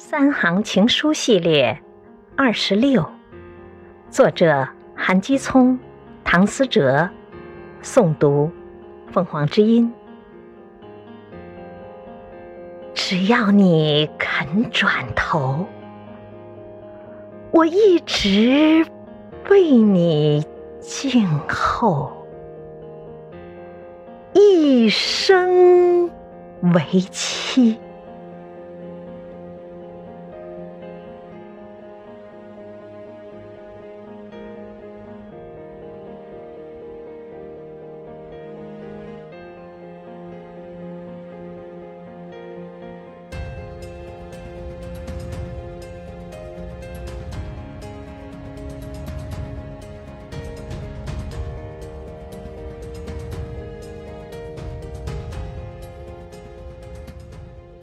三行情书系列二十六，作者韩基聪、唐思哲，诵读凤凰之音。只要你肯转头，我一直为你静候，一生为妻。